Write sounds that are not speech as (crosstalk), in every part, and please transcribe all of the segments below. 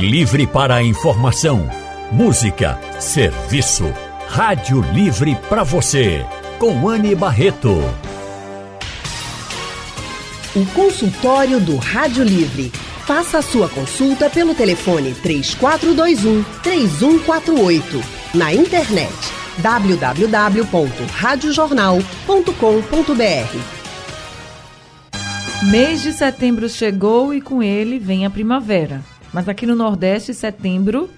Livre para a informação, música, serviço. Rádio Livre para você, com Anne Barreto. O consultório do Rádio Livre. Faça a sua consulta pelo telefone 3421 3148. Na internet www.radiojornal.com.br. Mês de setembro chegou e com ele vem a primavera. Mas aqui no Nordeste, setembro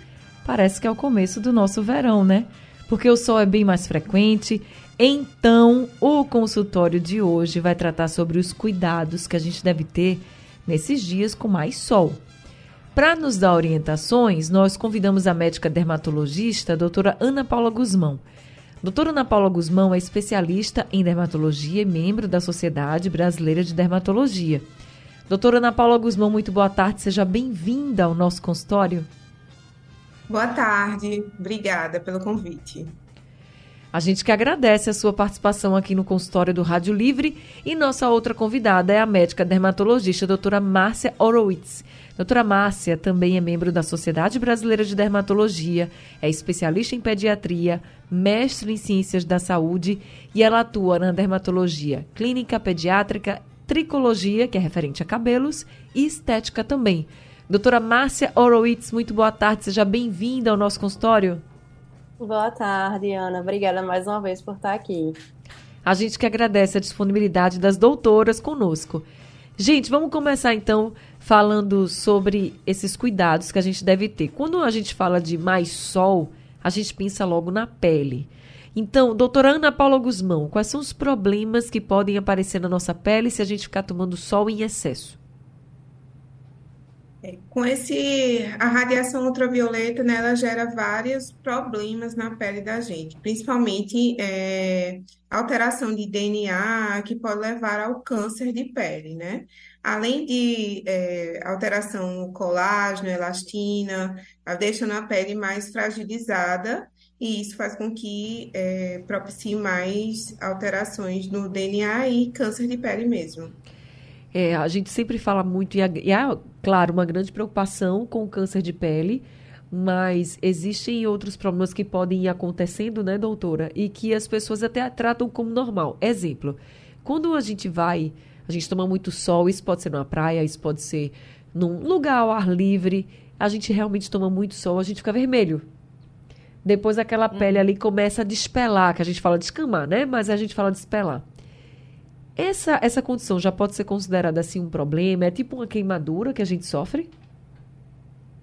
parece que é o começo do nosso verão, né? Porque o sol é bem mais frequente. Então, o consultório de hoje vai tratar sobre os cuidados que a gente deve ter nesses dias com mais sol. Para nos dar orientações, nós convidamos a médica dermatologista, a doutora Ana Paula Guzmão. Doutora Ana Paula Guzmão é especialista em dermatologia e membro da Sociedade Brasileira de Dermatologia. Doutora Ana Paula Guzmão, muito boa tarde, seja bem-vinda ao nosso consultório. Boa tarde, obrigada pelo convite. A gente que agradece a sua participação aqui no consultório do Rádio Livre e nossa outra convidada é a médica dermatologista doutora Márcia Horowitz. Doutora Márcia também é membro da Sociedade Brasileira de Dermatologia, é especialista em pediatria, mestre em ciências da saúde e ela atua na dermatologia clínica pediátrica, tricologia, que é referente a cabelos, e estética também. Doutora Márcia Horowitz, muito boa tarde, seja bem-vinda ao nosso consultório. Boa tarde, Ana. Obrigada mais uma vez por estar aqui. A gente que agradece a disponibilidade das doutoras conosco. Gente, vamos começar então falando sobre esses cuidados que a gente deve ter. Quando a gente fala de mais sol, a gente pensa logo na pele. Então, doutora Ana Paula Guzmão, quais são os problemas que podem aparecer na nossa pele se a gente ficar tomando sol em excesso? É, com esse, a radiação ultravioleta, né, ela gera vários problemas na pele da gente, principalmente é, alteração de DNA, que pode levar ao câncer de pele, né? Além de é, alteração no colágeno, elastina, deixando a pele mais fragilizada, e isso faz com que é, propicie mais alterações no DNA e câncer de pele mesmo. É, a gente sempre fala muito, e há, claro, uma grande preocupação com o câncer de pele, mas existem outros problemas que podem ir acontecendo, né, doutora? E que as pessoas até tratam como normal. Exemplo, quando a gente vai, a gente toma muito sol, isso pode ser numa praia, isso pode ser num lugar ao ar livre, a gente realmente toma muito sol, a gente fica vermelho. Depois aquela pele ali começa a despelar, que a gente fala de escamar, né? Mas a gente fala de despelar. Essa, essa condição já pode ser considerada assim um problema? É tipo uma queimadura que a gente sofre?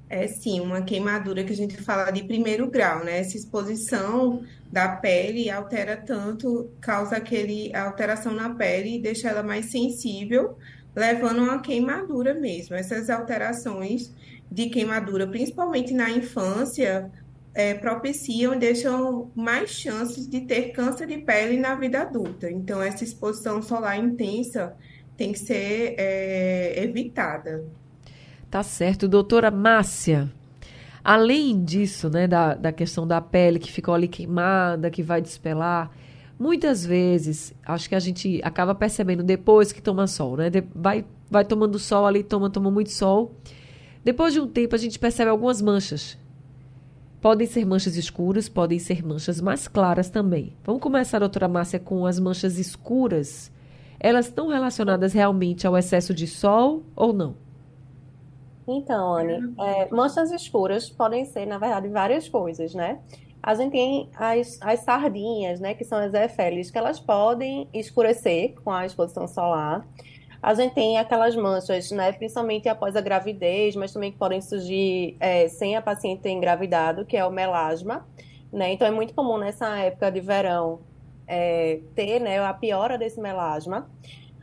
É sim, uma queimadura que a gente fala de primeiro grau, né? Essa exposição da pele altera tanto, causa aquele alteração na pele e deixa ela mais sensível, levando a uma queimadura mesmo. Essas alterações de queimadura, principalmente na infância, é, propiciam e deixam mais chances de ter câncer de pele na vida adulta. Então, essa exposição solar intensa tem que ser é, evitada. Tá certo. Doutora Márcia, além disso, né, da, da questão da pele que ficou ali queimada, que vai despelar, muitas vezes, acho que a gente acaba percebendo depois que toma sol, né? Vai, vai tomando sol ali, toma, toma muito sol. Depois de um tempo, a gente percebe algumas manchas Podem ser manchas escuras, podem ser manchas mais claras também. Vamos começar, doutora Márcia, com as manchas escuras. Elas estão relacionadas realmente ao excesso de sol ou não? Então, Anne, é, manchas escuras podem ser, na verdade, várias coisas, né? A gente tem as, as sardinhas, né, que são as efélias, que elas podem escurecer com a exposição solar. A gente tem aquelas manchas, né, principalmente após a gravidez, mas também que podem surgir é, sem a paciente ter engravidado, que é o melasma. Né? Então é muito comum nessa época de verão é, ter né, a piora desse melasma.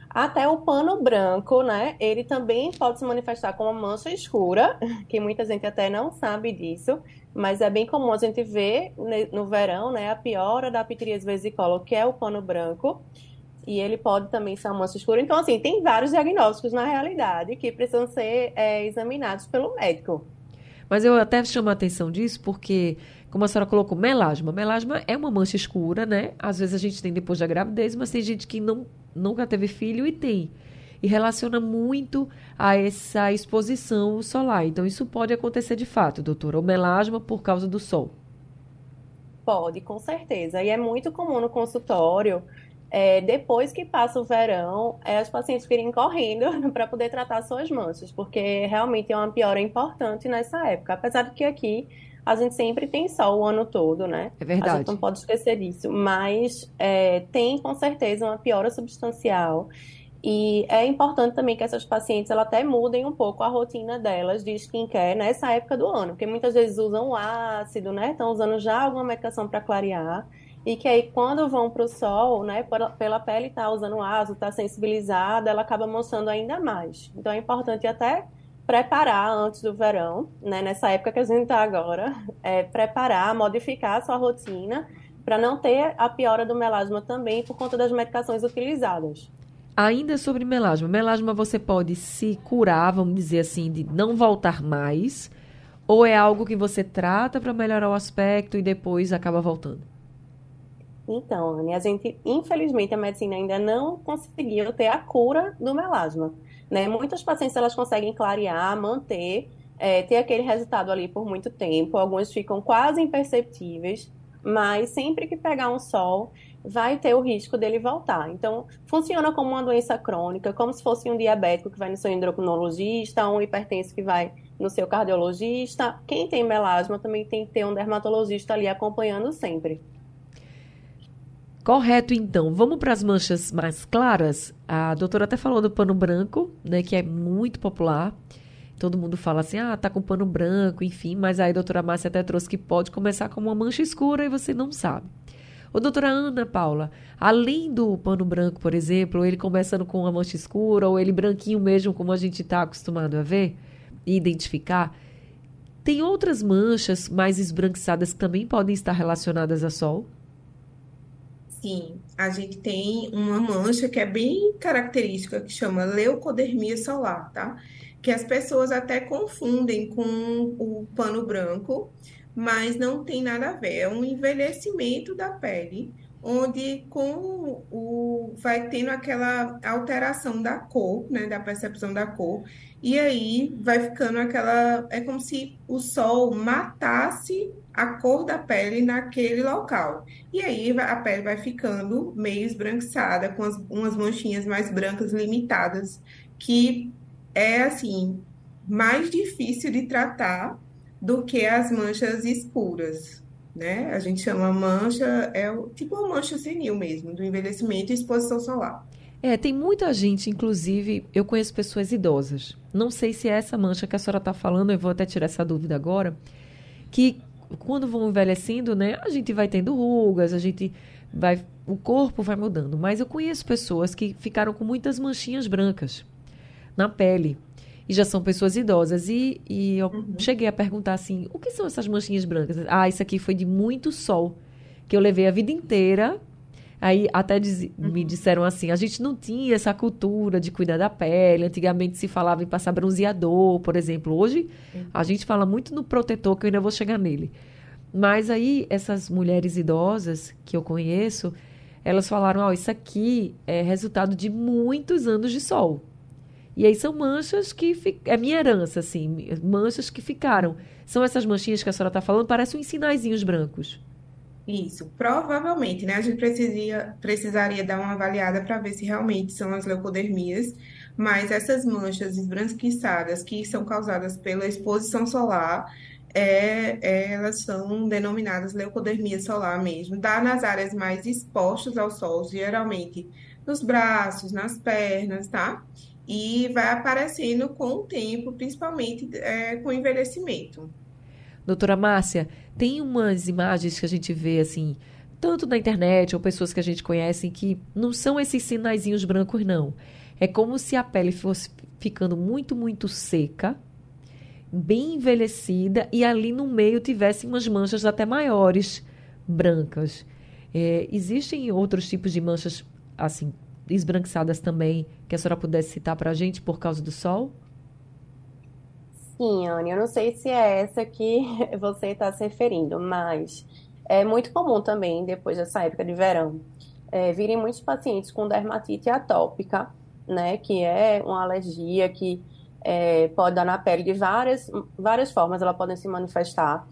Até o pano branco, né? Ele também pode se manifestar como uma mancha escura, (laughs) que muita gente até não sabe disso, mas é bem comum a gente ver no verão, né, a piora da pitiríase vesicola, que é o pano branco e ele pode também ser uma mancha escura. Então, assim, tem vários diagnósticos na realidade que precisam ser é, examinados pelo médico. Mas eu até chamo a atenção disso porque, como a senhora colocou, melasma. Melasma é uma mancha escura, né? Às vezes a gente tem depois da gravidez, mas tem gente que não, nunca teve filho e tem. e relaciona muito a essa exposição solar. Então, isso pode acontecer de fato, doutora. O melasma por causa do sol. Pode, com certeza. E é muito comum no consultório, é, depois que passa o verão, é, os pacientes virem correndo (laughs) para poder tratar suas manchas, porque realmente é uma piora importante nessa época. Apesar de que aqui a gente sempre tem sol o ano todo, né? É verdade. A gente não pode esquecer disso. Mas é, tem com certeza uma piora substancial. E é importante também que essas pacientes ela até mudem um pouco a rotina delas de skincare nessa época do ano, porque muitas vezes usam ácido, né? Estão usando já alguma medicação para clarear. E que aí, quando vão para o sol, né, pela pele tá usando ácido, tá sensibilizada, ela acaba mostrando ainda mais. Então é importante até preparar antes do verão, né, nessa época que a gente está agora, é, preparar, modificar a sua rotina para não ter a piora do melasma também por conta das medicações utilizadas. Ainda sobre melasma, melasma você pode se curar, vamos dizer assim, de não voltar mais, ou é algo que você trata para melhorar o aspecto e depois acaba voltando? Então, Anne, a gente, infelizmente, a medicina ainda não conseguiu ter a cura do melasma. Né? Muitas pacientes elas conseguem clarear, manter, é, ter aquele resultado ali por muito tempo. Algumas ficam quase imperceptíveis, mas sempre que pegar um sol, vai ter o risco dele voltar. Então, funciona como uma doença crônica, como se fosse um diabético que vai no seu endocrinologista, um hipertenso que vai no seu cardiologista. Quem tem melasma também tem que ter um dermatologista ali acompanhando sempre. Correto, então. Vamos para as manchas mais claras. A doutora até falou do pano branco, né, que é muito popular. Todo mundo fala assim, ah, tá com pano branco, enfim. Mas aí a doutora Márcia até trouxe que pode começar com uma mancha escura e você não sabe. Ô, doutora Ana Paula, além do pano branco, por exemplo, ele começando com uma mancha escura, ou ele branquinho mesmo, como a gente está acostumado a ver e identificar, tem outras manchas mais esbranquiçadas que também podem estar relacionadas a sol? A gente tem uma mancha que é bem característica, que chama leucodermia solar, tá? Que as pessoas até confundem com o pano branco, mas não tem nada a ver. É um envelhecimento da pele, onde com o vai tendo aquela alteração da cor, né, da percepção da cor, e aí vai ficando aquela, é como se o sol matasse a cor da pele naquele local. E aí a pele vai ficando meio esbranquiçada, com as, umas manchinhas mais brancas limitadas, que é assim, mais difícil de tratar do que as manchas escuras, né? A gente chama mancha, é tipo uma mancha senil mesmo, do envelhecimento e exposição solar. É, tem muita gente, inclusive, eu conheço pessoas idosas. Não sei se é essa mancha que a senhora está falando, eu vou até tirar essa dúvida agora. Que quando vão envelhecendo, né, a gente vai tendo rugas, a gente vai. O corpo vai mudando. Mas eu conheço pessoas que ficaram com muitas manchinhas brancas na pele e já são pessoas idosas. E, e eu uhum. cheguei a perguntar assim: o que são essas manchinhas brancas? Ah, isso aqui foi de muito sol, que eu levei a vida inteira. Aí até diz, uhum. me disseram assim: a gente não tinha essa cultura de cuidar da pele. Antigamente se falava em passar bronzeador, por exemplo. Hoje uhum. a gente fala muito no protetor, que eu ainda vou chegar nele. Mas aí essas mulheres idosas que eu conheço, elas falaram: ó, oh, isso aqui é resultado de muitos anos de sol. E aí são manchas que. É minha herança, assim. Manchas que ficaram. São essas manchinhas que a senhora está falando, parecem uns sinaizinhos brancos. Isso, provavelmente, né? A gente precisaria, precisaria dar uma avaliada para ver se realmente são as leucodermias, mas essas manchas esbranquiçadas que são causadas pela exposição solar, é, é, elas são denominadas leucodermia solar mesmo. Dá nas áreas mais expostas ao sol, geralmente nos braços, nas pernas, tá? e vai aparecendo com o tempo, principalmente é, com o envelhecimento. Doutora Márcia, tem umas imagens que a gente vê assim, tanto na internet ou pessoas que a gente conhece, que não são esses sinaizinhos brancos, não. É como se a pele fosse ficando muito, muito seca, bem envelhecida, e ali no meio tivesse umas manchas até maiores, brancas. É, existem outros tipos de manchas, assim, esbranquiçadas também, que a senhora pudesse citar para a gente por causa do sol? Sim, Anne, eu não sei se é essa que (laughs) você está se referindo, mas é muito comum também, depois dessa época de verão, é, virem muitos pacientes com dermatite atópica, né? Que é uma alergia que é, pode dar na pele de várias, várias formas, elas podem se manifestar.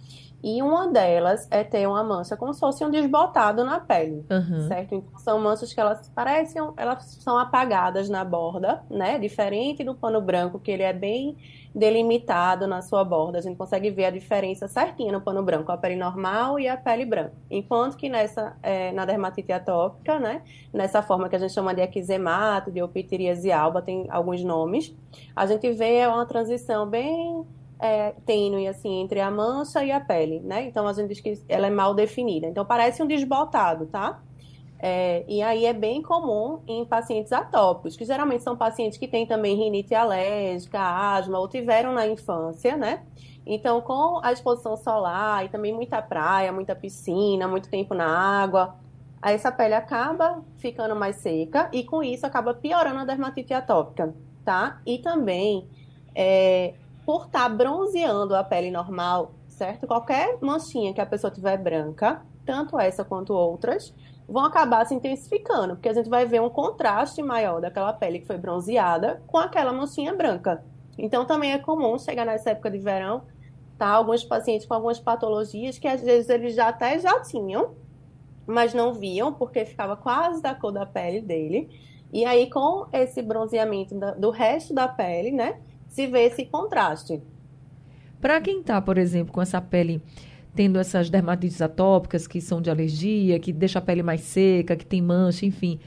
E uma delas é ter uma mancha como se fosse um desbotado na pele, uhum. certo? Então, são manchas que elas parecem, elas são apagadas na borda, né? Diferente do pano branco, que ele é bem delimitado na sua borda. A gente consegue ver a diferença certinha no pano branco, a pele normal e a pele branca. Enquanto que nessa, é, na dermatite atópica, né? Nessa forma que a gente chama de eczemato, de opitiríase alba, tem alguns nomes, a gente vê uma transição bem é, tênue assim entre a mancha e a pele, né? Então a gente diz que ela é mal definida. Então parece um desbotado, tá? É, e aí é bem comum em pacientes atópicos, que geralmente são pacientes que têm também rinite alérgica, asma, ou tiveram na infância, né? Então, com a exposição solar e também muita praia, muita piscina, muito tempo na água, essa pele acaba ficando mais seca e com isso acaba piorando a dermatite atópica, tá? E também é, por estar tá bronzeando a pele normal, certo? Qualquer manchinha que a pessoa tiver branca, tanto essa quanto outras, vão acabar se intensificando, porque a gente vai ver um contraste maior daquela pele que foi bronzeada com aquela manchinha branca. Então também é comum chegar nessa época de verão, tá? Alguns pacientes com algumas patologias que às vezes eles já até já tinham, mas não viam porque ficava quase da cor da pele dele. E aí com esse bronzeamento do resto da pele, né? Se vê esse contraste. Para quem está, por exemplo, com essa pele tendo essas dermatites atópicas que são de alergia, que deixa a pele mais seca, que tem mancha, enfim,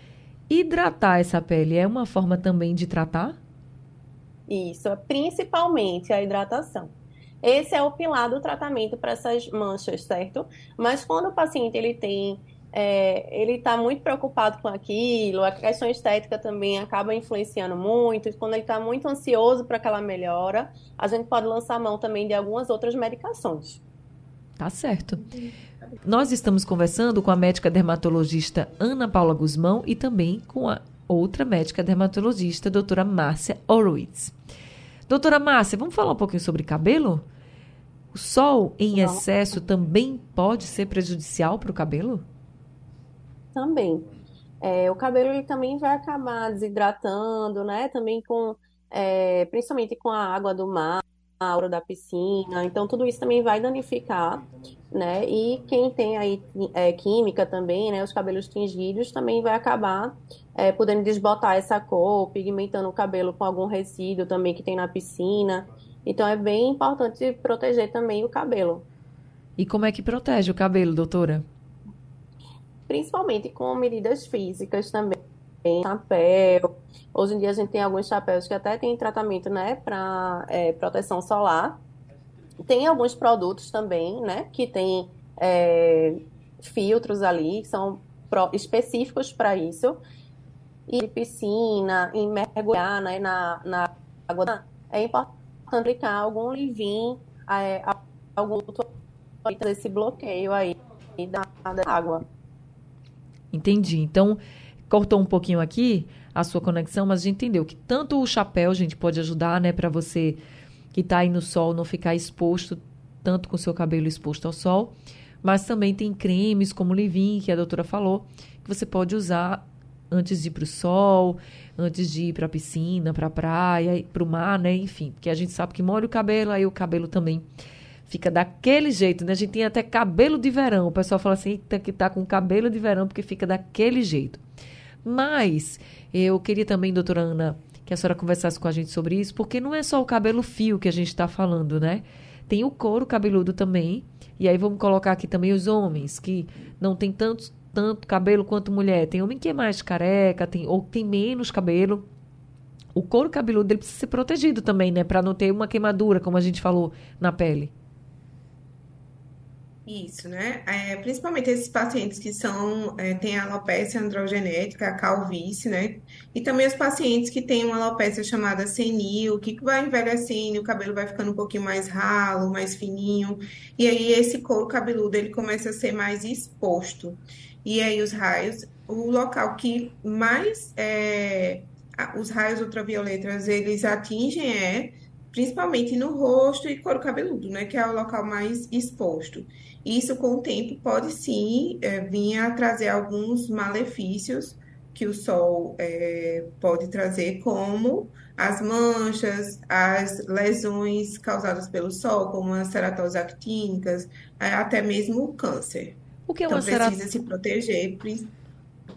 hidratar essa pele é uma forma também de tratar? Isso, principalmente a hidratação. Esse é o pilar do tratamento para essas manchas, certo? Mas quando o paciente ele tem é, ele está muito preocupado com aquilo, a questão estética também acaba influenciando muito. Quando ele está muito ansioso para aquela melhora, a gente pode lançar mão também de algumas outras medicações. Tá certo. Nós estamos conversando com a médica dermatologista Ana Paula Guzmão e também com a outra médica dermatologista, doutora Márcia Horowitz. Doutora Márcia, vamos falar um pouquinho sobre cabelo? O sol em excesso também pode ser prejudicial para o cabelo? Também. É, o cabelo ele também vai acabar desidratando, né? Também com, é, principalmente com a água do mar, a água da piscina. Então, tudo isso também vai danificar, né? E quem tem aí é, química também, né? Os cabelos tingidos também vai acabar é, podendo desbotar essa cor, pigmentando o cabelo com algum resíduo também que tem na piscina. Então, é bem importante proteger também o cabelo. E como é que protege o cabelo, doutora? Principalmente com medidas físicas também. Chapéu. Hoje em dia a gente tem alguns chapéus que até tem tratamento, né, para é, proteção solar. Tem alguns produtos também, né, que tem é, filtros ali, que são pro, específicos para isso. E piscina, em mergulhar né, na, na água, é importante aplicar algum livin, é, algum esse bloqueio aí da, da água. Entendi. Então, cortou um pouquinho aqui a sua conexão, mas a gente entendeu que tanto o chapéu gente pode ajudar, né, para você que está aí no sol não ficar exposto tanto com o seu cabelo exposto ao sol, mas também tem cremes como o Livin, que a doutora falou, que você pode usar antes de ir para o sol, antes de ir para a piscina, para a praia, para o mar, né? Enfim, porque a gente sabe que molha o cabelo, aí o cabelo também fica daquele jeito, né? A gente tem até cabelo de verão. O pessoal fala assim, que tá com cabelo de verão porque fica daquele jeito. Mas eu queria também, doutora Ana, que a senhora conversasse com a gente sobre isso, porque não é só o cabelo fio que a gente está falando, né? Tem o couro cabeludo também. E aí vamos colocar aqui também os homens, que não tem tanto, tanto cabelo quanto mulher. Tem homem que é mais careca, tem, ou tem menos cabelo. O couro cabeludo ele precisa ser protegido também, né? Para não ter uma queimadura, como a gente falou, na pele. Isso, né? É, principalmente esses pacientes que são, é, têm alopecia androgenética, calvície, né? E também os pacientes que têm uma alopecia chamada senil, que vai envelhecendo, o cabelo vai ficando um pouquinho mais ralo, mais fininho, e aí esse couro cabeludo ele começa a ser mais exposto. E aí os raios, o local que mais é, os raios ultravioletas eles atingem é principalmente no rosto e couro cabeludo, né? Que é o local mais exposto. Isso, com o tempo, pode sim é, vir a trazer alguns malefícios que o sol é, pode trazer, como as manchas, as lesões causadas pelo sol, como as ceratose actínicas, é, até mesmo o câncer. O que é Então uma ceratose? precisa se proteger.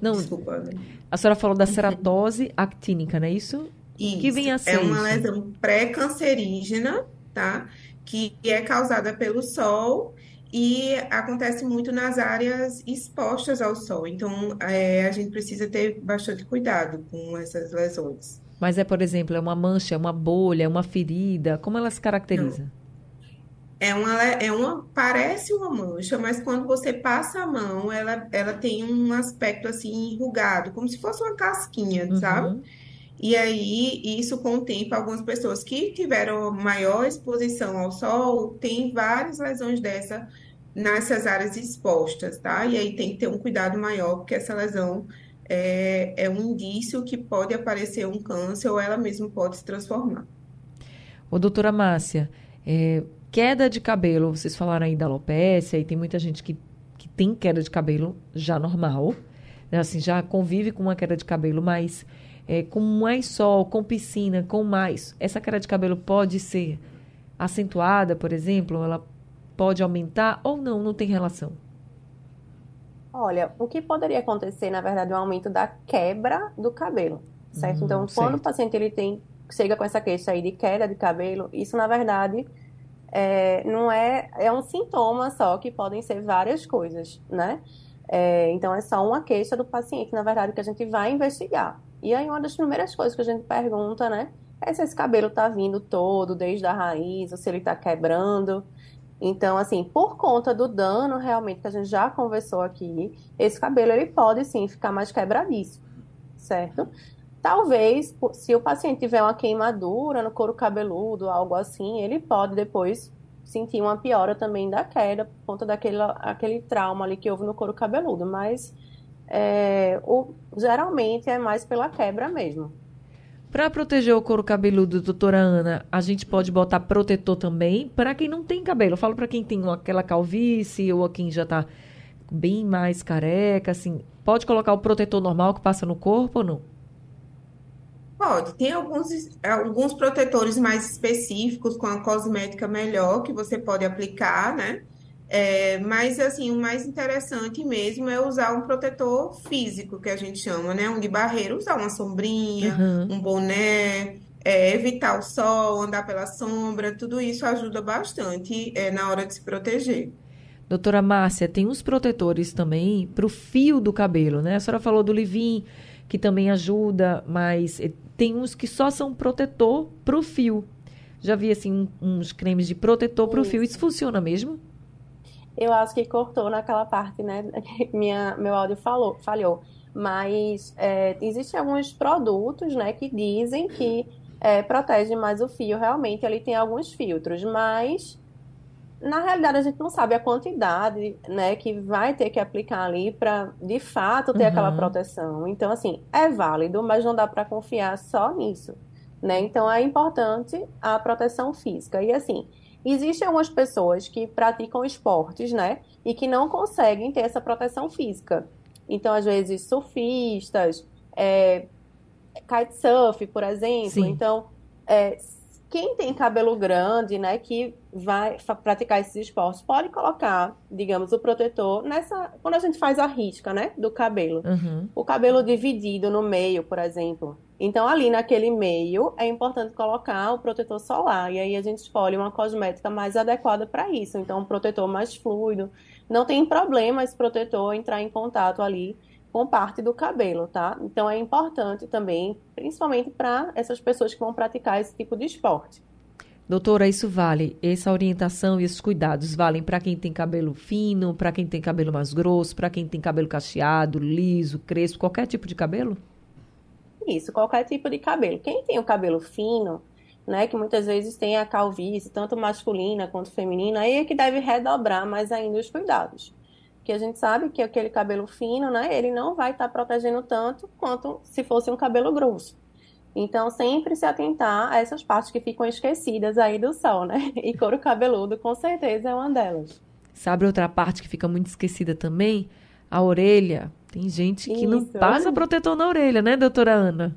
Não, Desculpa. né? a senhora falou da ceratose actínica, não é isso? Que vem a Isso, ser é uma isso? lesão pré-cancerígena, tá? Que é causada pelo sol e acontece muito nas áreas expostas ao sol. Então, é, a gente precisa ter bastante cuidado com essas lesões. Mas é, por exemplo, é uma mancha, é uma bolha, é uma ferida. Como ela se caracteriza? É uma, é uma, parece uma mancha, mas quando você passa a mão, ela, ela tem um aspecto assim enrugado, como se fosse uma casquinha, sabe? E aí, isso com o tempo, algumas pessoas que tiveram maior exposição ao sol têm várias lesões dessa nessas áreas expostas, tá? E aí tem que ter um cuidado maior, porque essa lesão é, é um indício que pode aparecer um câncer ou ela mesma pode se transformar. Ô, doutora Márcia, é, queda de cabelo, vocês falaram aí da alopecia, e tem muita gente que, que tem queda de cabelo já normal, né? Assim, já convive com uma queda de cabelo, mas é, com mais sol, com piscina, com mais, essa queda de cabelo pode ser acentuada, por exemplo, ela pode aumentar ou não, não tem relação. Olha, o que poderia acontecer, na verdade, é um aumento da quebra do cabelo, certo? Hum, Então, quando o certo. paciente ele tem, chega com essa queixa aí de queda de cabelo, isso, na verdade, é, não é, é um sintoma só, que podem ser várias coisas, né? É, então, é só uma queixa do paciente, na verdade, que a gente vai investigar. E aí, uma das primeiras coisas que a gente pergunta, né, é se esse cabelo tá vindo todo, desde a raiz, ou se ele tá quebrando. Então, assim, por conta do dano realmente que a gente já conversou aqui, esse cabelo ele pode sim ficar mais quebradiço, certo? Talvez, se o paciente tiver uma queimadura no couro cabeludo, algo assim, ele pode depois sentir uma piora também da queda por conta daquele aquele trauma ali que houve no couro cabeludo, mas é, o, geralmente é mais pela quebra mesmo. Para proteger o couro cabeludo, doutora Ana, a gente pode botar protetor também para quem não tem cabelo. Eu falo para quem tem aquela calvície ou quem já está bem mais careca, assim. Pode colocar o protetor normal que passa no corpo ou não? Pode, tem alguns, alguns protetores mais específicos com a cosmética melhor que você pode aplicar, né? É, mas assim, o mais interessante mesmo é usar um protetor físico, que a gente chama, né? Um de barreira, usar uma sombrinha, Uhum. um boné, é, evitar o sol, andar pela sombra, tudo isso ajuda bastante, é, na hora de se proteger. Doutora Márcia, tem uns protetores também para o fio do cabelo, né? A senhora falou do Livin, que também ajuda, mas eh, tem uns que só são protetor para o fio. Já vi, assim, uns cremes de protetor para o fio. Isso funciona mesmo? Eu acho que cortou naquela parte, né? (laughs) Minha, meu áudio falou, falhou. Mas é, existem alguns produtos, né, que dizem que é, protegem mais o fio. Realmente, ele tem alguns filtros, mas na realidade a gente não sabe a quantidade, né, que vai ter que aplicar ali para de fato ter aquela Uhum. proteção. Então, assim, é válido, mas não dá para confiar só nisso, né? Então, é importante a proteção física. E assim, existem algumas pessoas que praticam esportes, né, e que não conseguem ter essa proteção física. Então, às vezes, surfistas, é, kitesurf, por exemplo. Sim. Então, é, quem tem cabelo grande, né, que vai praticar esses esportes, pode colocar, digamos, o protetor nessa, quando a gente faz a risca, né, do cabelo. Uhum. O cabelo dividido no meio, por exemplo. Então, ali naquele meio, é importante colocar o protetor solar. E aí a gente escolhe uma cosmética mais adequada para isso. Então, um protetor mais fluido. Não tem problema esse protetor entrar em contato ali com parte do cabelo, tá? Então, é importante também, principalmente para essas pessoas que vão praticar esse tipo de esporte. Doutora, isso vale, essa orientação e esses cuidados valem para quem tem cabelo fino, para quem tem cabelo mais grosso, para quem tem cabelo cacheado, liso, crespo, qualquer tipo de cabelo? Isso, qualquer tipo de cabelo. Quem tem o cabelo fino, né, que muitas vezes tem a calvície, tanto masculina quanto feminina, aí é que deve redobrar mais ainda os cuidados. Porque a gente sabe que aquele cabelo fino, né, ele não vai estar protegendo tanto quanto se fosse um cabelo grosso. Então, sempre se atentar a essas partes que ficam esquecidas aí do sol, né? (laughs) E couro cabeludo, com certeza, é uma delas. Sabe outra parte que fica muito esquecida também? A orelha. Tem gente que Isso. não passa protetor na orelha, né, doutora Ana?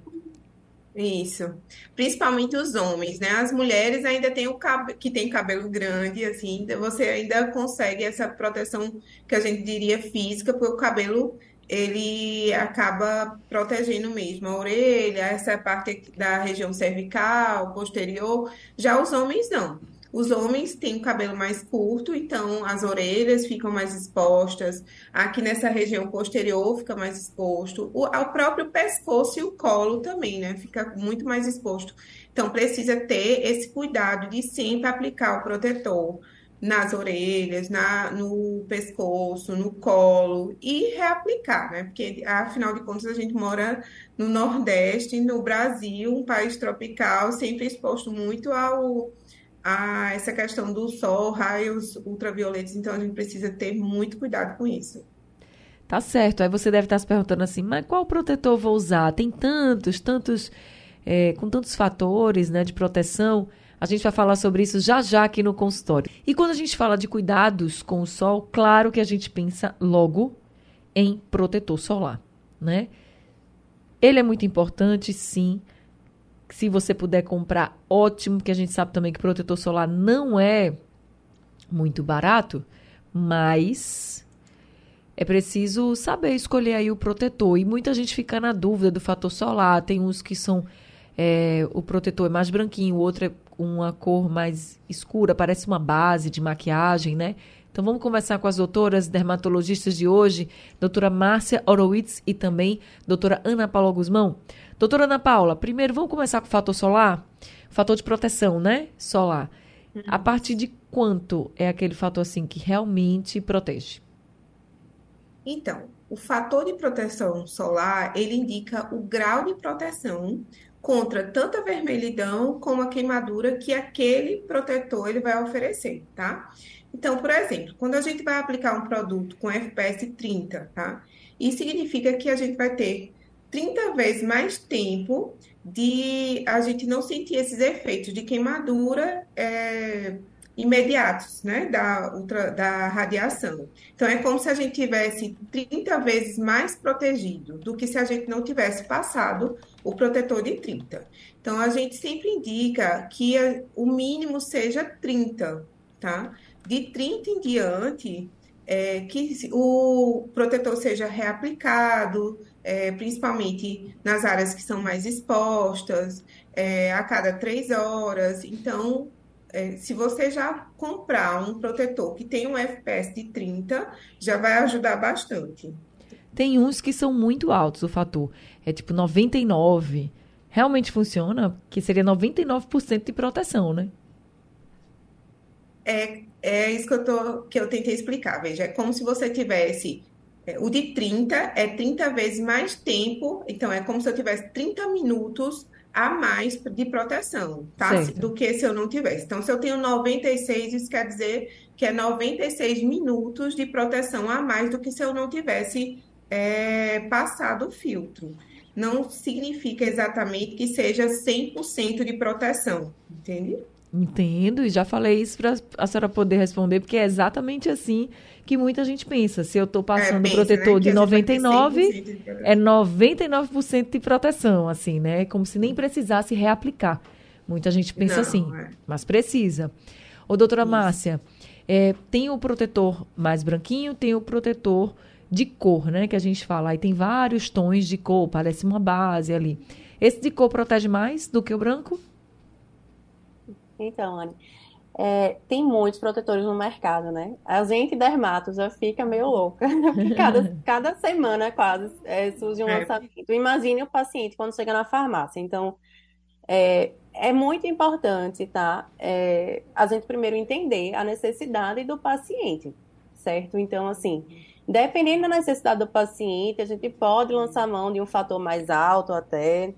Isso. Principalmente os homens, né? As mulheres ainda têm o cabelo, que tem cabelo grande, assim, você ainda consegue essa proteção que a gente diria física, porque o cabelo ele acaba protegendo mesmo a orelha, essa parte da região cervical, posterior. Já os homens não. Os homens têm o cabelo mais curto, então as orelhas ficam mais expostas. Aqui nessa região posterior fica mais exposto. O, o próprio pescoço e o colo também, né? Fica muito mais exposto. Então precisa ter esse cuidado de sempre aplicar o protetor nas orelhas, na, no pescoço, no colo e reaplicar, né? Porque afinal de contas a gente mora no Nordeste, no Brasil, um país tropical, sempre exposto muito ao a essa questão do sol, raios ultravioletos, então a gente precisa ter muito cuidado com isso. Tá certo. Aí você deve estar se perguntando assim, mas qual protetor vou usar? Tem tantos, tantos, é, com tantos fatores né, de proteção. A gente vai falar sobre isso já já aqui no consultório. E quando a gente fala de cuidados com o sol, claro que a gente pensa logo em protetor solar, né? Ele é muito importante, sim, se você puder comprar, ótimo, que a gente sabe também que protetor solar não é muito barato, mas é preciso saber escolher aí o protetor. E muita gente fica na dúvida do fator solar. Tem uns que são. É, o protetor é mais branquinho, o outro é uma cor mais escura, parece uma base de maquiagem, né? Então vamos conversar com as doutoras dermatologistas de hoje, doutora Márcia Horowitz e também doutora Ana Paula Guzmão. Doutora Ana Paula, primeiro vamos começar com o fator solar, fator de proteção, né? Solar. Uhum. A partir de quanto é aquele fator assim que realmente protege? Então, o fator de proteção solar, ele indica o grau de proteção contra tanto a vermelhidão como a queimadura que aquele protetor ele vai oferecer, tá? Então, por exemplo, quando a gente vai aplicar um produto com FPS 30, tá? Isso significa que a gente vai ter 30 vezes mais tempo de a gente não sentir esses efeitos de queimadura é, imediatos, né, da, ultra, da radiação. Então, é como se a gente tivesse 30 vezes mais protegido do que se a gente não tivesse passado o protetor de 30. Então, a gente sempre indica que o mínimo seja 30, tá? de 30 em diante, é, que o protetor seja reaplicado, é, principalmente nas áreas que são mais expostas, é, a cada três horas. Então, é, se você já comprar um protetor que tem um FPS de 30, já vai ajudar bastante. Tem uns que são muito altos o fator, é tipo 99. Realmente funciona? Que seria 99% de proteção, né? É, é isso que eu, tô, que eu tentei explicar. Veja, é como se você tivesse. É, o de 30 é 30 vezes mais tempo, então é como se eu tivesse 30 minutos a mais de proteção, tá? Certo. Do que se eu não tivesse. Então, se eu tenho 96, isso quer dizer que é 96 minutos de proteção a mais do que se eu não tivesse é, passado o filtro. Não significa exatamente que seja 100% de proteção, entende? Entendo, e já falei isso para a senhora poder responder, porque é exatamente assim que muita gente pensa. Se eu estou passando é, pensa, protetor né? de 99, de é 99% de proteção, assim, né? Como se nem precisasse reaplicar. Muita gente pensa Não, assim, é. mas precisa. Ô, doutora isso. Márcia, é, tem o protetor mais branquinho, tem o protetor de cor, né? Que a gente fala. Aí tem vários tons de cor, parece uma base ali. Esse de cor protege mais do que o branco? Então, Anne, é, tem muitos protetores no mercado, né? A gente dermato já fica meio louca, (laughs) cada, cada semana quase é, surge um é. lançamento. Imagine o paciente quando chega na farmácia. Então, é, é muito importante, tá? É, a gente primeiro entender a necessidade do paciente, certo? Então, assim, dependendo da necessidade do paciente, a gente pode lançar mão de um fator mais alto até,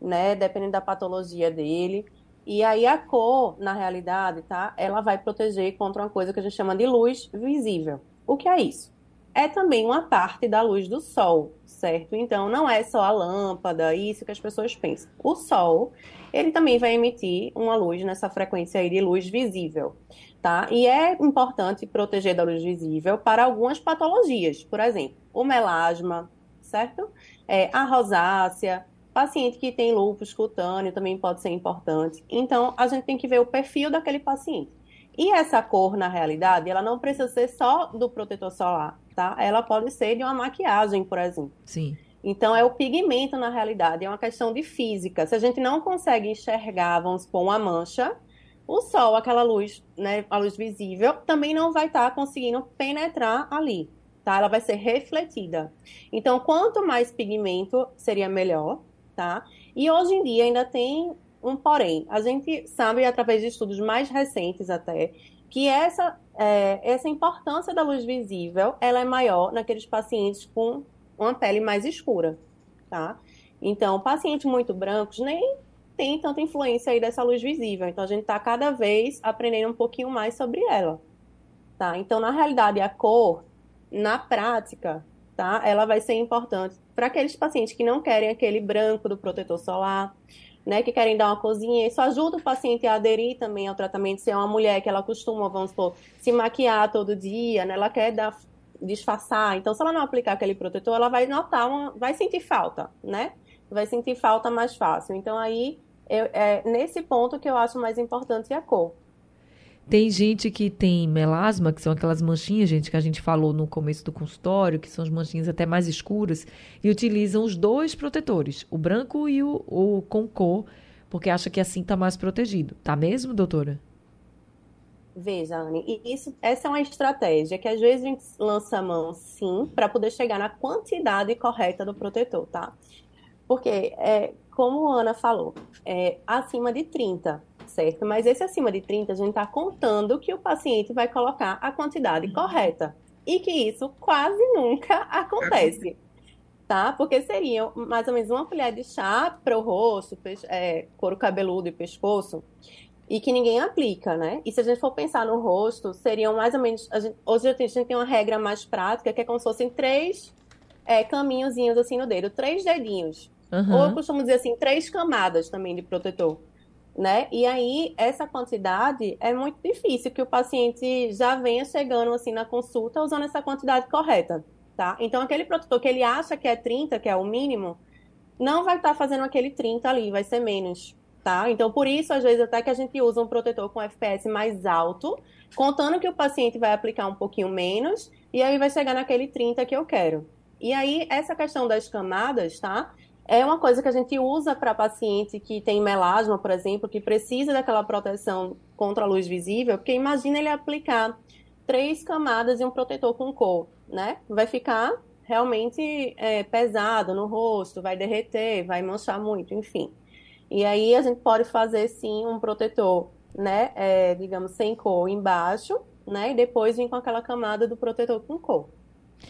né? Dependendo da patologia dele. E aí a cor, na realidade, tá? Ela vai proteger contra uma coisa que a gente chama de luz visível. O que é isso? É também uma parte da luz do sol, certo? Então não é só a lâmpada, isso que as pessoas pensam. O sol, ele também vai emitir uma luz nessa frequência aí de luz visível. tá? E é importante proteger da luz visível para algumas patologias, por exemplo, o melasma, certo? É, a rosácea, paciente que tem lúpus cutâneo também pode ser importante. Então, a gente tem que ver o perfil daquele paciente. E essa cor, na realidade, ela não precisa ser só do protetor solar, tá? Ela pode ser de uma maquiagem, por exemplo. Sim. Então, é o pigmento, na realidade, é uma questão de física. Se a gente não consegue enxergar, vamos supor, uma mancha, o sol, aquela luz, né, a luz visível, também não vai estar tá conseguindo penetrar ali, tá? Ela vai ser refletida. Então, quanto mais pigmento, seria melhor, tá? E hoje em dia ainda tem um porém. A gente sabe, através de estudos mais recentes até, que essa, é, essa importância da luz visível, ela é maior naqueles pacientes com uma pele mais escura, tá? Então, pacientes muito brancos nem tem tanta influência aí dessa luz visível. Então, a gente está cada vez aprendendo um pouquinho mais sobre ela, tá? Então, na realidade, a cor, na prática, tá? Ela vai ser importante para aqueles pacientes que não querem aquele branco do protetor solar, né, que querem dar uma cozinha. Isso ajuda o paciente a aderir também ao tratamento. Se é uma mulher que ela costuma, vamos supor, se maquiar todo dia, né, ela quer dar, disfarçar. Então, se ela não aplicar aquele protetor, ela vai notar, uma, vai sentir falta, né? Vai sentir falta mais fácil. Então, aí, eu, é nesse ponto que eu acho mais importante a cor. Tem gente que tem melasma, que são aquelas manchinhas, gente, que a gente falou no começo do consultório, que são as manchinhas até mais escuras, e utilizam os dois protetores, o branco e o, o com cor, porque acha que assim está mais protegido. Tá mesmo, doutora? Veja, Anne, isso, essa é uma estratégia que às vezes a gente lança a mão, sim, para poder chegar na quantidade correta do protetor, tá? Porque, é, como a Ana falou, é acima de 30 certo? Mas esse acima de 30, a gente está contando que o paciente vai colocar a quantidade correta. E que isso quase nunca acontece. Tá? Porque seria mais ou menos uma colher de chá para o rosto, é, couro cabeludo e pescoço, e que ninguém aplica, né? E se a gente for pensar no rosto, seriam mais ou menos. Gente, hoje a gente tem uma regra mais prática, que é como se fossem três é, caminhozinhos assim no dedo, três dedinhos. Uhum. Ou eu costumo dizer assim, três camadas também de protetor né? E aí, essa quantidade é muito difícil que o paciente já venha chegando assim na consulta usando essa quantidade correta, tá? Então, aquele protetor que ele acha que é 30, que é o mínimo, não vai estar fazendo aquele 30 ali, vai ser menos, tá? Então, por isso, às vezes, até que a gente usa um protetor com FPS mais alto, contando que o paciente vai aplicar um pouquinho menos, e aí vai chegar naquele 30 que eu quero. E aí, essa questão das camadas, tá? É uma coisa que a gente usa para paciente que tem melasma, por exemplo, que precisa daquela proteção contra a luz visível, porque imagina ele aplicar três camadas e um protetor com cor, né? Vai ficar realmente é, pesado no rosto, vai derreter, vai manchar muito, enfim. E aí a gente pode fazer sim um protetor, né? É, digamos, sem cor embaixo, né? E depois vir com aquela camada do protetor com cor.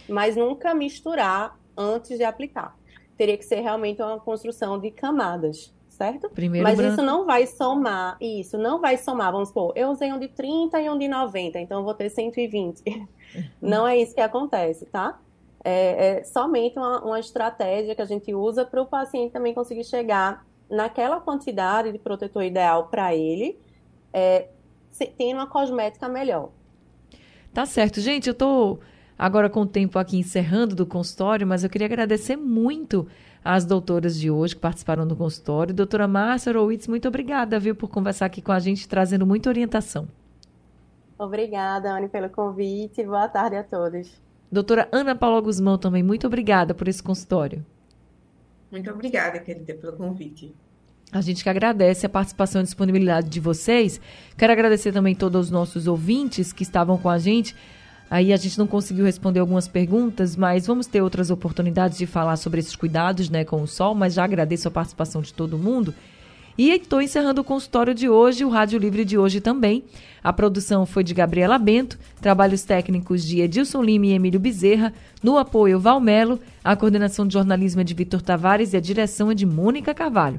Mas nunca misturar antes de aplicar teria que ser realmente uma construção de camadas, certo? Primeiro Mas branco. isso não vai somar, isso não vai somar, vamos supor, eu usei um de 30 e um de 90, então eu vou ter 120. (laughs) não é isso que acontece, tá? É, é somente uma, uma estratégia que a gente usa para o paciente também conseguir chegar naquela quantidade de protetor ideal para ele, é, tendo uma cosmética melhor. Tá certo. Gente, eu tô agora com o tempo aqui encerrando do consultório, mas eu queria agradecer muito às doutoras de hoje que participaram do consultório. Doutora Márcia Rowitz, muito obrigada, viu, por conversar aqui com a gente, trazendo muita orientação. Obrigada, Anne, pelo convite. Boa tarde a todos. Doutora Ana Paula Guzmão também, muito obrigada por esse consultório. Muito obrigada, querida, pelo convite. A gente que agradece a participação e disponibilidade de vocês. Quero agradecer também todos os nossos ouvintes que estavam com a gente. Aí a gente não conseguiu responder algumas perguntas, mas vamos ter outras oportunidades de falar sobre esses cuidados né, com o sol, mas já agradeço a participação de todo mundo. E estou encerrando o consultório de hoje, o Rádio Livre de hoje também. A produção foi de Gabriela Bento, trabalhos técnicos de Edilson Lima e Emílio Bezerra, no apoio Valmelo, a coordenação de jornalismo é de Vitor Tavares e a direção é de Mônica Carvalho.